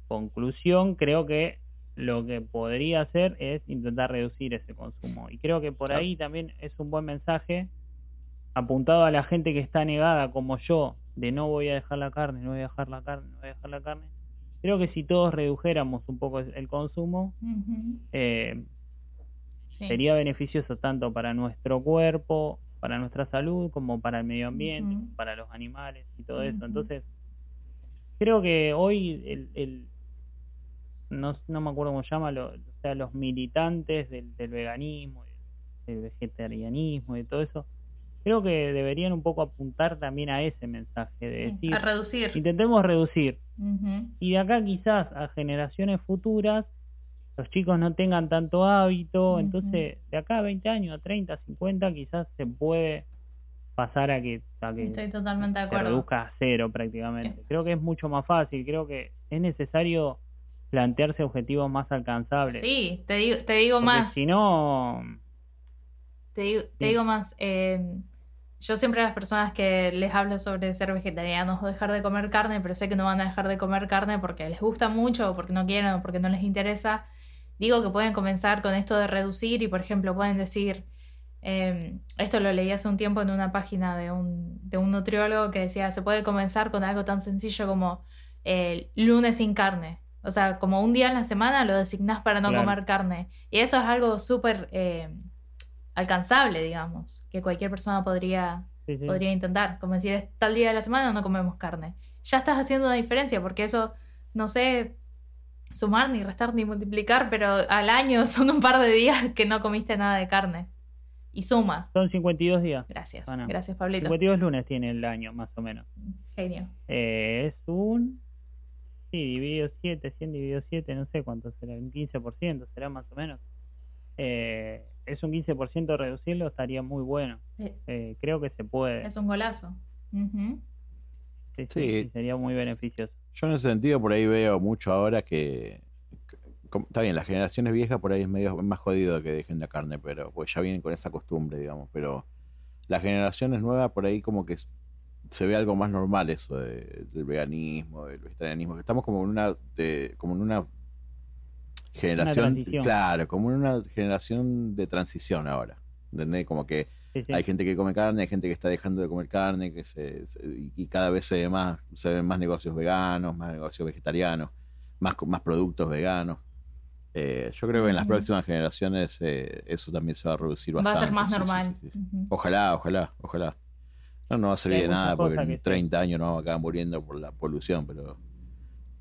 Conclusión, creo que lo que podría hacer es intentar reducir ese consumo. Y creo que por ahí también es un buen mensaje apuntado a la gente que está negada como yo de no voy a dejar la carne, no voy a dejar la carne, no voy a dejar la carne. Creo que si todos redujéramos un poco el consumo, eh, sería beneficioso tanto para nuestro cuerpo, para nuestra salud, como para el medio ambiente, para los animales y todo eso. Entonces, creo que hoy el, el no, no me acuerdo cómo se llama, lo, o sea, los militantes del, del veganismo, del vegetarianismo y todo eso, creo que deberían un poco apuntar también a ese mensaje de decir a reducir. intentemos reducir. Y de acá quizás a generaciones futuras los chicos no tengan tanto hábito entonces de acá a 20 años a 30 50 quizás se puede pasar a que, a que Estoy totalmente de acuerdo. se reduzca a cero prácticamente. Creo que es mucho más fácil creo que es necesario plantearse objetivos más alcanzables. Sí te digo te digo más. si no te digo, te digo más eh, yo siempre a las personas que les hablo sobre ser vegetarianos o dejar de comer carne, pero sé que no van a dejar de comer carne porque les gusta mucho o porque no quieren o porque no les interesa, digo que pueden comenzar con esto de reducir y, por ejemplo, pueden decir, em, esto lo leí hace un tiempo en una página de un, de un nutriólogo que decía, se puede comenzar con algo tan sencillo como el lunes sin carne. O sea, como un día en la semana lo designás para no comer carne. Y eso es algo súper... Em, alcanzable, digamos, que cualquier persona podría, podría intentar. Como decir, tal día de la semana no comemos carne. Ya estás haciendo una diferencia, porque eso, no sé sumar, ni restar, ni multiplicar, pero al año son un par de días que no comiste nada de carne. Y suma. Son 52 días. Gracias. Gracias, Pablito. 52 lunes tiene el año, más o menos. Genio. Eh, es un... Sí, dividido 7, 100 dividido 7, no sé cuánto será, un 15% será más o menos. Eh, es un 15% reducirlo, estaría muy bueno. Eh, creo que se puede. Es un golazo. sí, sería muy beneficioso. Yo en ese sentido por ahí veo mucho ahora que está bien, las generaciones viejas por ahí es medio más jodido que dejen la carne, pero pues ya vienen con esa costumbre, digamos, pero las generaciones nuevas por ahí como que se ve algo más normal eso del veganismo, del vegetarianismo, que estamos como en una de, como en una generación, claro, como en una generación de transición ahora, ¿entendés? Como que hay gente que come carne, hay gente que está dejando de comer carne, que se, y cada vez se ve más, se ven más negocios veganos, más negocios vegetarianos, más más productos veganos. Eh, yo creo que en las próximas generaciones eh, eso también se va a reducir bastante. Va a ser más normal. Ojalá, ojalá, ojalá. No, no va a servir de nada porque en 30 años no vamos a acabar muriendo por la polución, pero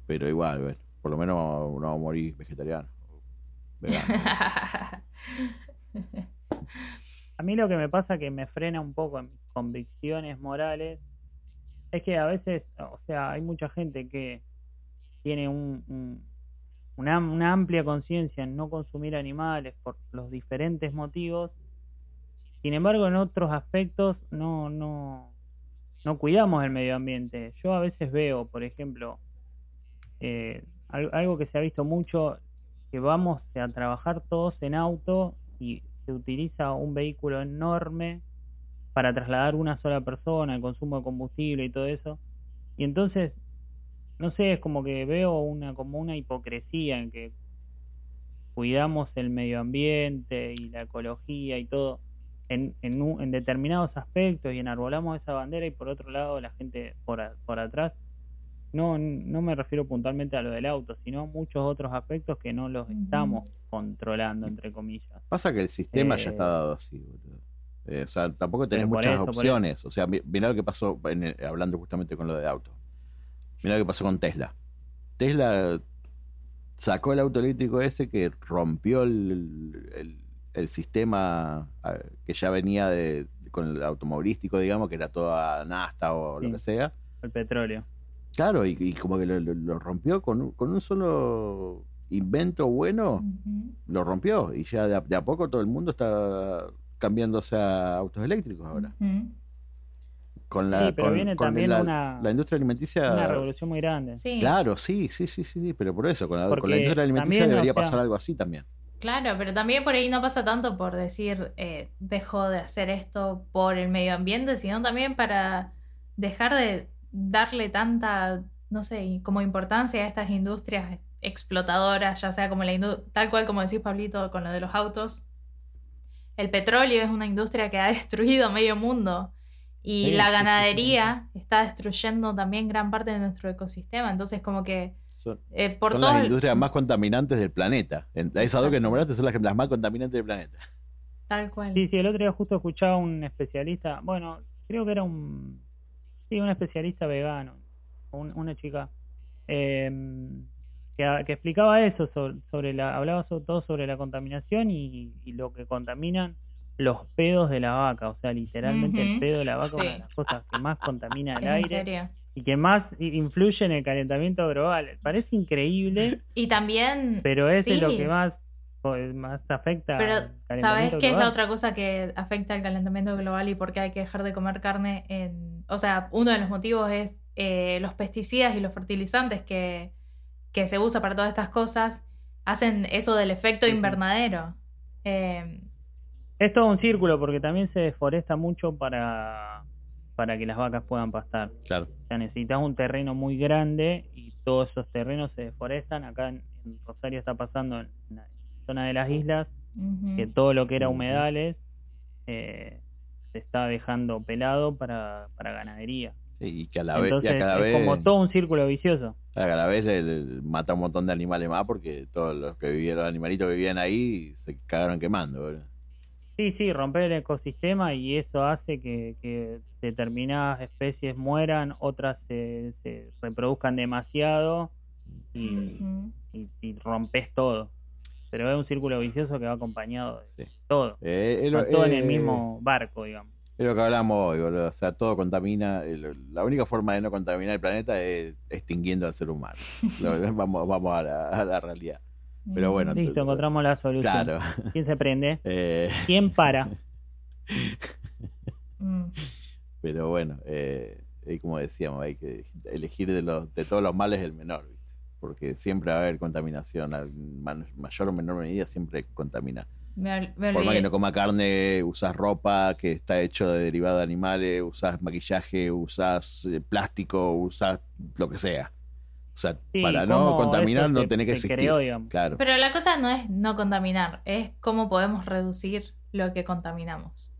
pero igual, por lo menos no vamos a morir vegetariano. a mí lo que me pasa que me frena un poco en mis convicciones morales es que a veces, o sea, hay mucha gente que tiene un una, una amplia conciencia en no consumir animales por los diferentes motivos. Sin embargo, en otros aspectos no, no, no cuidamos el medio ambiente. Yo a veces veo, por ejemplo, eh, algo que se ha visto mucho, que vamos a trabajar todos en auto y se utiliza un vehículo enorme para trasladar una sola persona, el consumo de combustible y todo eso. Y entonces no sé, es como que veo una como una hipocresía en que cuidamos el medio ambiente y la ecología y todo en, en, determinados aspectos y enarbolamos esa bandera y por otro lado la gente por, por atrás no no me refiero puntualmente a lo del auto sino a muchos otros aspectos que no los estamos controlando entre comillas pasa que el sistema ya está eh, dado así eh, o sea tampoco tenés muchas opciones o sea mira lo que pasó hablando justamente con lo de auto Mira lo que pasó con Tesla. Tesla sacó el auto eléctrico ese que rompió el, el, sistema que ya venía de, con el automovilístico, digamos, que era toda nasta o lo que sea. El petróleo. Claro, y, como que lo, rompió con, con, un solo invento bueno, lo rompió. Y ya de a, poco todo el mundo está cambiándose a autos eléctricos ahora con la, sí, pero viene también una, la industria alimenticia. Una revolución muy grande. Claro, sí, sí, sí, sí, pero por eso, con la, con la industria alimenticia debería pasar algo así también. Claro, pero también por ahí no pasa tanto por decir eh, dejo de hacer esto por el medio ambiente, sino también para dejar de darle tanta, no sé, como importancia a estas industrias explotadoras, ya sea como la tal cual como decís Pablito con lo de los autos. El petróleo es una industria que ha destruido medio mundo y la ganadería está destruyendo también gran parte de nuestro ecosistema. Entonces, como que son, eh, por las industrias más contaminantes del planeta. Esas dos que nombraste son las, las, más contaminantes del planeta. Tal cual. Sí, sí, el otro día justo escuchaba a un especialista, bueno, creo que era un, sí, un especialista vegano, una chica, que, que, explicaba eso, sobre, la, hablaba sobre, todo sobre la contaminación y lo que contaminan los pedos de la vaca, o sea, literalmente el pedo de la vaca es una de las cosas que más contamina el aire y que más influye en el calentamiento global. Parece increíble. Y también... Pero es lo que más más afecta pero sabes qué es la otra cosa que afecta al calentamiento global y por qué hay que dejar de comer carne en o sea uno de los motivos es eh, los pesticidas y los fertilizantes que, que se usa para todas estas cosas hacen eso del efecto invernadero eh, es todo un círculo porque también se deforesta mucho para, para que las vacas puedan pastar. Claro. O sea, necesitas un terreno muy grande y todos esos terrenos se deforestan. Acá en, Rosario está pasando en zona de las islas que todo lo que era humedales eh, se está dejando pelado para, para ganadería. Sí, y que a la vez, cada es vez, como todo un círculo vicioso. A cada vez mata un montón de animales más porque todos los que vivieron, los animalitos que vivían ahí, se cagaron quemando. ¿verdad? Sí, sí, romper el ecosistema y eso hace que, determinadas especies mueran, otras se, reproduzcan demasiado y, rompes todo. Pero es un círculo vicioso que va acompañado de todo. Eh, todo en el mismo barco, digamos. Es lo que hablamos hoy, o sea, todo contamina. La única forma de no contaminar el planeta es extinguiendo al ser humano. vamos vamos a, la, realidad. Pero bueno. Listo, encontramos la solución. Claro. ¿Quién se prende? Eh... ¿Quién para? Mm. Pero bueno, eh, como decíamos, hay que elegir de, los, de todos los males el menor, porque siempre va a haber contaminación, en mayor o menor medida siempre contamina. Por más que no coma carne, usas ropa que está hecho de derivado de animales, usas maquillaje, usas eh, plástico, usas lo que sea. O sea, para no contaminar no tenés que existir. claro. Pero la cosa no es no contaminar, es cómo podemos reducir lo que contaminamos.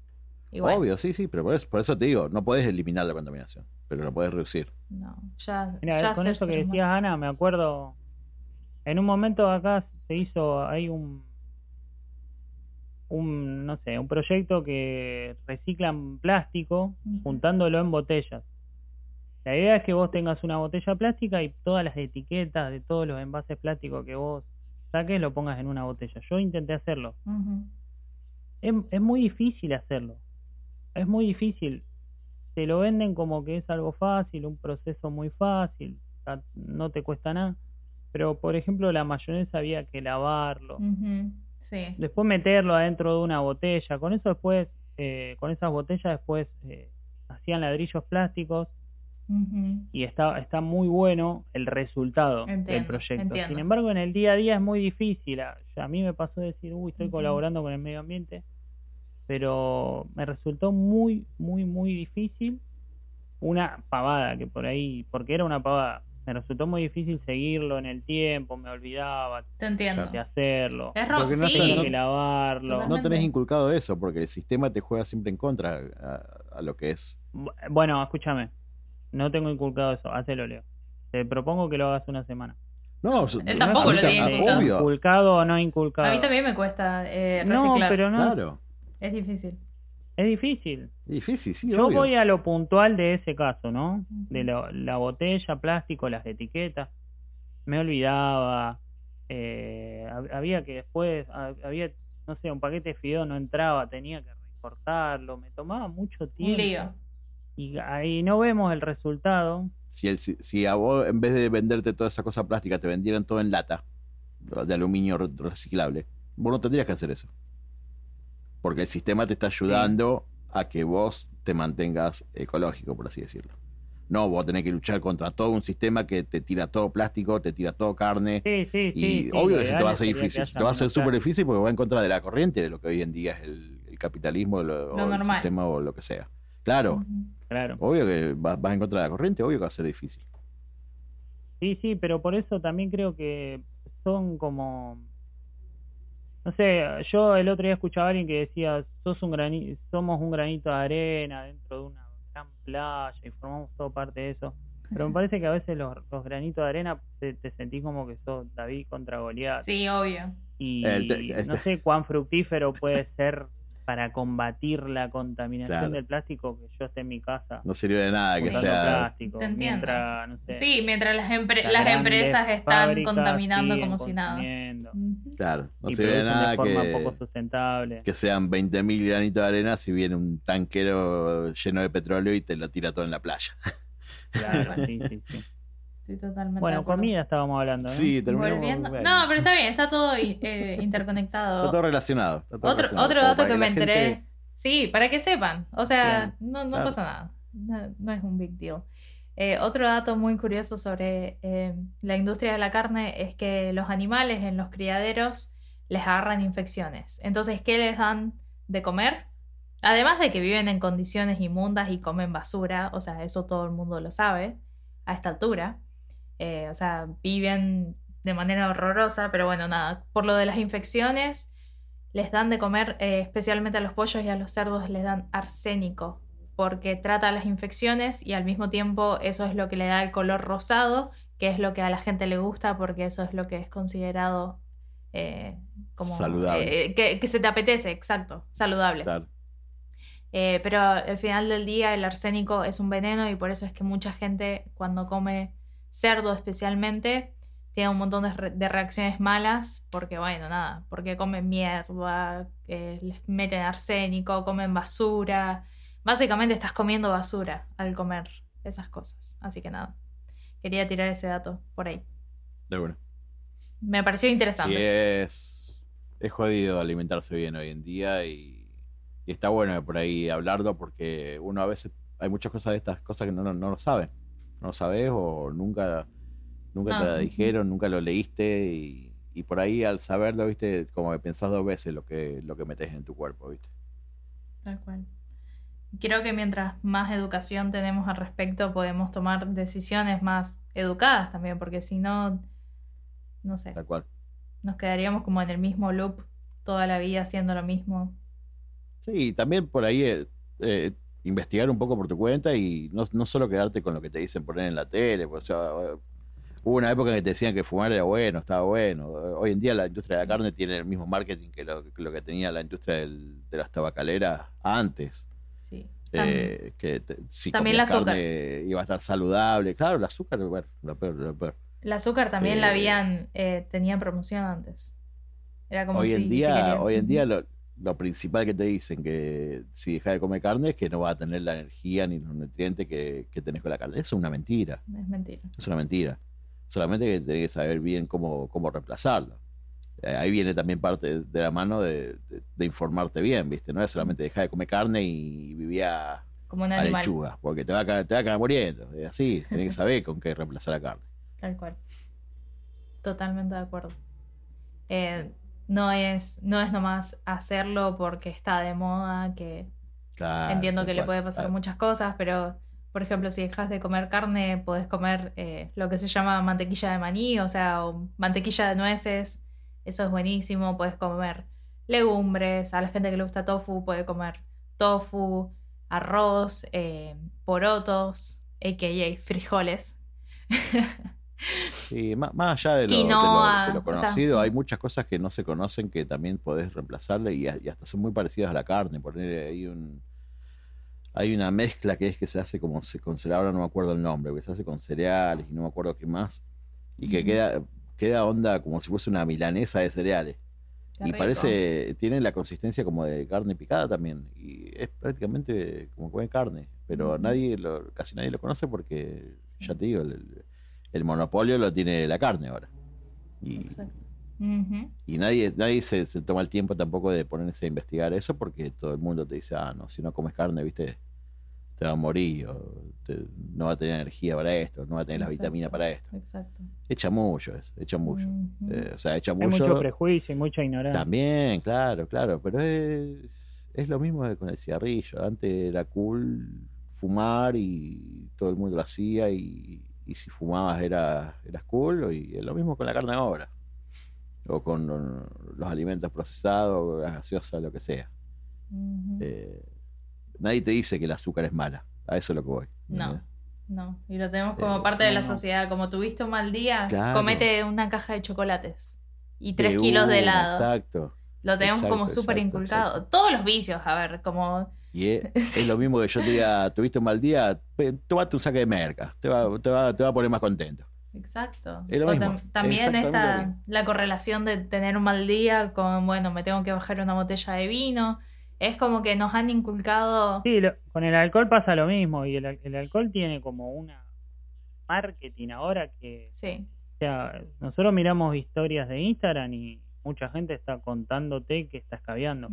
Obvio, sí, sí, pero por eso, por eso te digo, no puedes eliminar la contaminación, pero lo puedes reducir. No, ya, Mira, con eso que decías Ana, me acuerdo, en un momento acá se hizo, hay un un, no sé, un proyecto que reciclan plástico juntándolo en botellas. La idea es que vos tengas una botella plástica y todas las etiquetas de todos los envases plásticos que vos saques lo pongas en una botella. Yo intenté hacerlo. es, es muy difícil hacerlo. Es muy difícil. Te lo venden como que es algo fácil, un proceso muy fácil, no te cuesta nada. Pero, por ejemplo, la mayonesa había que lavarlo. Después meterlo adentro de una botella. Con eso después, eh, con esas botellas después eh, hacían ladrillos plásticos y está, está muy bueno el resultado del proyecto. Sin embargo, en el día a día es muy difícil. A, mí me pasó decir, uy, estoy colaborando con el medio ambiente, pero me resultó muy, muy, muy difícil una pavada que por ahí, porque era una pavada me resultó muy difícil seguirlo en el tiempo, me olvidaba de hacerlo. Es no que lavarlo. No tenés inculcado eso, porque el sistema te juega siempre en contra a, lo que es. Bueno, escúchame, no tengo inculcado eso, hazlo, Leo. Te propongo que lo hagas una semana. No, él tampoco lo tiene inculcado. Inculcado o no inculcado. A mí también me cuesta eh, reciclar. No, pero no. Claro. Es difícil. Es difícil. Difícil, sí. Yo voy a lo puntual de ese caso, ¿no? De la botella, plástico, las etiquetas. Me olvidaba. Eh, había que después, había, no sé, un paquete de fideo no entraba, tenía que recortarlo, me tomaba mucho tiempo. Y ahí no vemos el resultado. Si, el, si a vos, en vez de venderte toda esa cosa plástica, te vendieran todo en lata de aluminio reciclable, vos no tendrías que hacer eso porque el sistema te está ayudando a que vos te mantengas ecológico, por así decirlo. No, vos tenés que luchar contra todo un sistema que te tira todo plástico, te tira todo carne. Sí, sí, y obvio que se te va a hacer difícil. te va a ser súper difícil porque va en contra de la corriente de lo que hoy en día es el, capitalismo o el sistema o lo que sea. Claro. Claro. Obvio que vas, vas en contra de la corriente, obvio que va a ser difícil. Sí, sí, pero por eso también creo que son como no sé, yo el otro día escuchaba a alguien que decía, Sos un granito, somos un granito de arena dentro de una gran playa y formamos todo parte de eso. Pero me parece que a veces los, granitos de arena te, sentís como que sos David contra Goliat. Sí, obvio. Y no sé cuán fructífero puede ser para combatir la contaminación del plástico que yo esté en mi casa. No sirve de nada que sea plástico. Mientras, sí, mientras las, las empresas están contaminando como si nada. Claro, no sirve de nada que, poco sustentable. que sean 20.000 granitos de arena si viene un tanquero lleno de petróleo y te lo tira todo en la playa. Claro, sí, sí, sí. Bueno, comida estábamos hablando. ¿no? Sí, terminamos. No, pero está bien, está todo eh, interconectado. Está todo relacionado. otro, otro dato que, me enteré. Sí, para que sepan. O sea, no, no pasa nada. No, es un big deal. Eh, otro dato muy curioso sobre eh, la industria de la carne es que los animales en los criaderos les agarran infecciones. Entonces, ¿qué les dan de comer? Además de que viven en condiciones inmundas y comen basura, o sea, eso todo el mundo lo sabe a esta altura. Eh, o sea, viven de manera horrorosa, pero bueno, nada, por lo de las infecciones, les dan de comer, eh, especialmente a los pollos y a los cerdos, les dan arsénico, porque trata las infecciones y al mismo tiempo eso es lo que le da el color rosado, que es lo que a la gente le gusta, porque eso es lo que es considerado eh, como... Saludable. Que, que, se te apetece, exacto, saludable. pero al final del día el arsénico es un veneno y por eso es que mucha gente cuando come cerdo especialmente, tiene un montón de, reacciones malas porque, bueno, nada, porque comen mierda, les meten arsénico, comen basura. Básicamente estás comiendo basura al comer esas cosas. Así que nada, quería tirar ese dato por ahí. De bueno. Me pareció interesante. Y es, es jodido alimentarse bien hoy en día y, está bueno por ahí hablarlo porque uno a veces hay muchas cosas de estas cosas que no, no, lo sabe. No sabes o nunca nunca te la dijeron, nunca lo leíste y, y, por ahí al saberlo, viste, como que pensás dos veces lo que, lo que metes en tu cuerpo, viste. Tal cual. Creo que mientras más educación tenemos al respecto, podemos tomar decisiones más educadas también, porque si no, no sé. Tal cual. Nos quedaríamos como en el mismo loop toda la vida haciendo lo mismo. Sí, también por ahí eh, eh, investigar un poco por tu cuenta y no, no, solo quedarte con lo que te dicen poner en la tele, pues, o Hubo una época en que te decían que fumar era bueno, estaba bueno. Hoy en día la industria de la carne tiene el mismo marketing que lo, que tenía la industria de las tabacaleras antes. Sí. Eh, que si también el azúcar. iba a estar saludable. Claro, el azúcar, bueno, lo peor, lo peor. El azúcar también la eh, habían, eh, tenía promoción antes. Era como hoy en día, hoy en día lo, lo, principal que te dicen que si dejas de comer carne es que no vas a tener la energía ni los nutrientes que, que tenés con la carne. Eso es una mentira. Es mentira. Es una mentira solamente que tenés que saber bien cómo, cómo reemplazarlo. Eh, ahí viene también parte de la mano de, informarte bien, ¿viste? No es solamente dejar de comer carne y vivía como un animal. lechuga, porque te va, a, te va a quedar muriendo. Es así, tenés que saber con qué reemplazar la carne. Tal cual. Totalmente de acuerdo. Eh, no es no es nomás hacerlo porque está de moda, que entiendo que le puede pasar muchas cosas, pero por ejemplo, si dejas de comer carne, puedes comer eh, lo que se llama mantequilla de maní, o sea, mantequilla de nueces. Eso es buenísimo. Puedes comer legumbres. A la gente que le gusta tofu, puede comer tofu, arroz, eh, porotos, a.k.a. frijoles. Sí, más, allá de lo, conocido, hay muchas cosas que no se conocen que también podés reemplazarle y, hasta son muy parecidas a la carne. Poner ahí un, hay una mezcla que es que se hace como se con ahora no me acuerdo el nombre, que se hace con cereales y no me acuerdo qué más, y que queda, queda onda como si fuese una milanesa de cereales. y parece, tiene la consistencia como de carne picada también, y es prácticamente como comer carne, pero nadie lo, casi nadie lo conoce porque, ya te digo, el, monopolio lo tiene la carne ahora. Y, y nadie, nadie se, toma el tiempo tampoco de ponerse a investigar eso porque todo el mundo te dice, ah, no, si no comes carne, viste, te va a morir, o no va a tener energía para esto, no va a tener las vitaminas para esto. Exacto. Echa mucho, echa mucho. Eh, o sea, echa mucho. Hay mucho prejuicio y mucha ignorancia. También, claro, claro, pero es, es lo mismo con el cigarrillo. Antes era cool fumar y todo el mundo lo hacía y, y si fumabas era, eras cool y lo mismo con la carne ahora o con los alimentos procesados, gaseosas, lo que sea. Eh, nadie te dice que el azúcar es mala, a eso es lo que voy. No, no, y lo tenemos como eh, parte de la sociedad, como tuviste un mal día, comete una caja de chocolates y tres kilos de helado. Exacto. Lo tenemos como súper inculcado. Todos los vicios, a ver, como... Y es, lo mismo que yo te diga, tuviste un mal día, tomate un saque de merca, te va, te va, te va a poner más contento. Exacto. también está la correlación de tener un mal día con, bueno, me tengo que bajar una botella de vino. Es como que nos han inculcado... Sí, con el alcohol pasa lo mismo y el, alcohol tiene como una marketing ahora que... Sí. O sea, nosotros miramos historias de Instagram y mucha gente está contándote que está escabeando.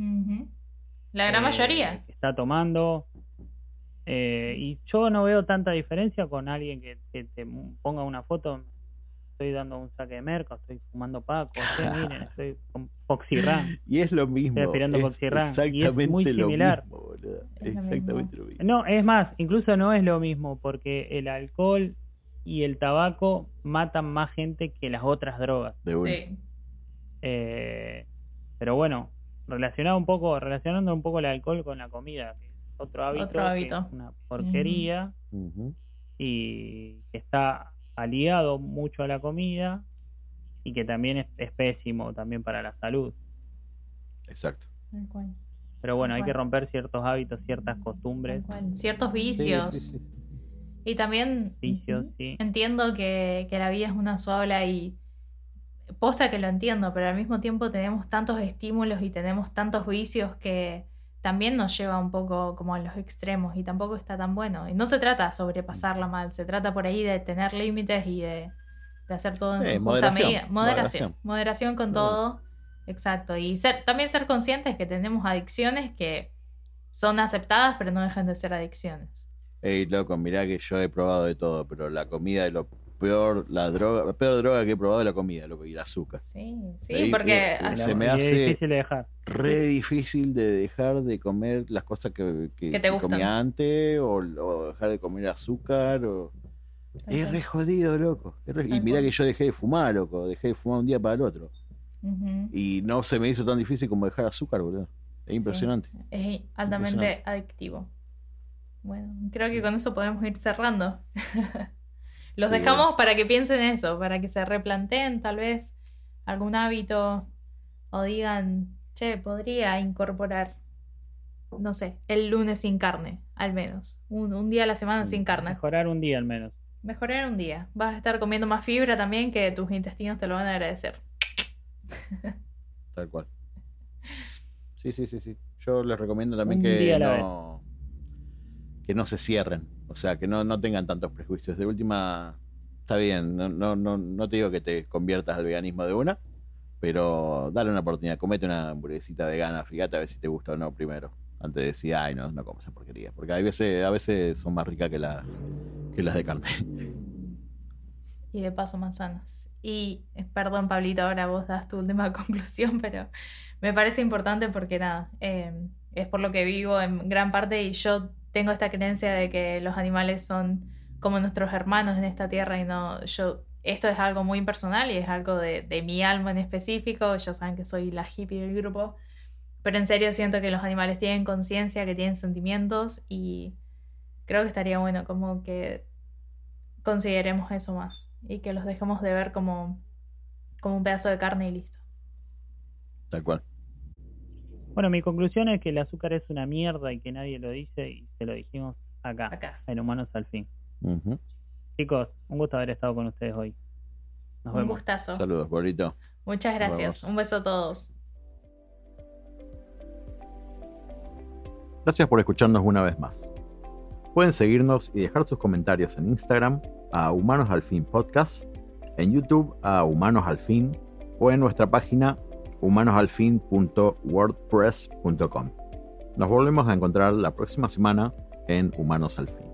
La gran mayoría. Eh, está tomando, eh, y yo no veo tanta diferencia con alguien que, te ponga una foto. Estoy dando un saque de merca, estoy fumando Paco, miren, estoy con Poxirran. Y es lo mismo. Estoy esperando Exactamente y es muy similar. Lo mismo, exactamente lo mismo. No, es más, incluso no es lo mismo, porque el alcohol y el tabaco matan más gente que las otras drogas. sí. Eh, pero bueno, relacionado un poco, relacionando un poco el alcohol con la comida, otro hábito, una porquería y que está aliado mucho a la comida y que también es, pésimo también para la salud. Exacto. Pero bueno, hay que romper ciertos hábitos, ciertas costumbres. Ciertos vicios. Y también vicios, sí. entiendo que, que, la vida es una sola y, posta que lo entiendo, pero al mismo tiempo tenemos tantos estímulos y tenemos tantos vicios que también nos lleva un poco como a los extremos y tampoco está tan bueno. Y no se trata de sobrepasarla mal, se trata por ahí de tener límites y de, hacer todo en su justa medida. Moderación, moderación, con todo. Exacto. Y ser, también ser conscientes que tenemos adicciones que son aceptadas, pero no dejan de ser adicciones. Ey, loco, mirá que yo he probado de todo, pero la comida es lo peor, la droga, la peor droga que he probado es la comida, loco, y el azúcar. Sí, sí, porque se me hace difícil de dejar. re difícil de dejar de comer las cosas que, que, comía antes, o, dejar de comer azúcar, o... Es re jodido, loco. Y mirá que yo dejé de fumar, loco. Dejé de fumar un día para el otro. Y no se me hizo tan difícil como dejar azúcar, boludo. Es impresionante. Es altamente adictivo. Bueno, creo que con eso podemos ir cerrando. Los dejamos para que piensen eso, para que se replanteen tal vez algún hábito o digan, che, podría incorporar, no sé, el lunes sin carne, al menos. Un, día a la semana sin carne. Mejorar un día al menos. Mejorar un día. Vas a estar comiendo más fibra también que tus intestinos te lo van a agradecer. Tal cual. Sí, sí, sí, sí. Yo les recomiendo también que no, que no se cierren. O sea, que no, no tengan tantos prejuicios. De última, está bien. No, no, no, no te digo que te conviertas al veganismo de una, pero dale una oportunidad. Comete una hamburguesita vegana, fíjate a ver si te gusta o no primero. Antes de decir, ay, no, no como esa porquería. Porque a veces, a veces son más ricas que, la, que las de carne. Y de paso más sanas. Y eh, perdón, Pablito, ahora vos das tu última conclusión, pero me parece importante porque nada, eh, es por lo que vivo en gran parte y yo tengo esta creencia de que los animales son como nuestros hermanos en esta tierra y no yo esto es algo muy impersonal y es algo de, mi alma en específico ya saben que soy la hippie del grupo pero en serio siento que los animales tienen conciencia que tienen sentimientos y creo que estaría bueno como que consideremos eso más y que los dejemos de ver como como un pedazo de carne y listo. Tal cual bueno, mi conclusión es que el azúcar es una mierda y que nadie lo dice y se lo dijimos acá, en Humanos al Fin. Chicos, un gusto haber estado con ustedes hoy. Nos un gustazo. Saludos, Bolito. Muchas gracias. Un beso a todos. Gracias por escucharnos una vez más. Pueden seguirnos y dejar sus comentarios en Instagram a Humanos al Fin Podcast, en YouTube a Humanos al Fin o en nuestra página humanosalfin.wordpress.com. Nos volvemos a encontrar la próxima semana en Humanos al Fin.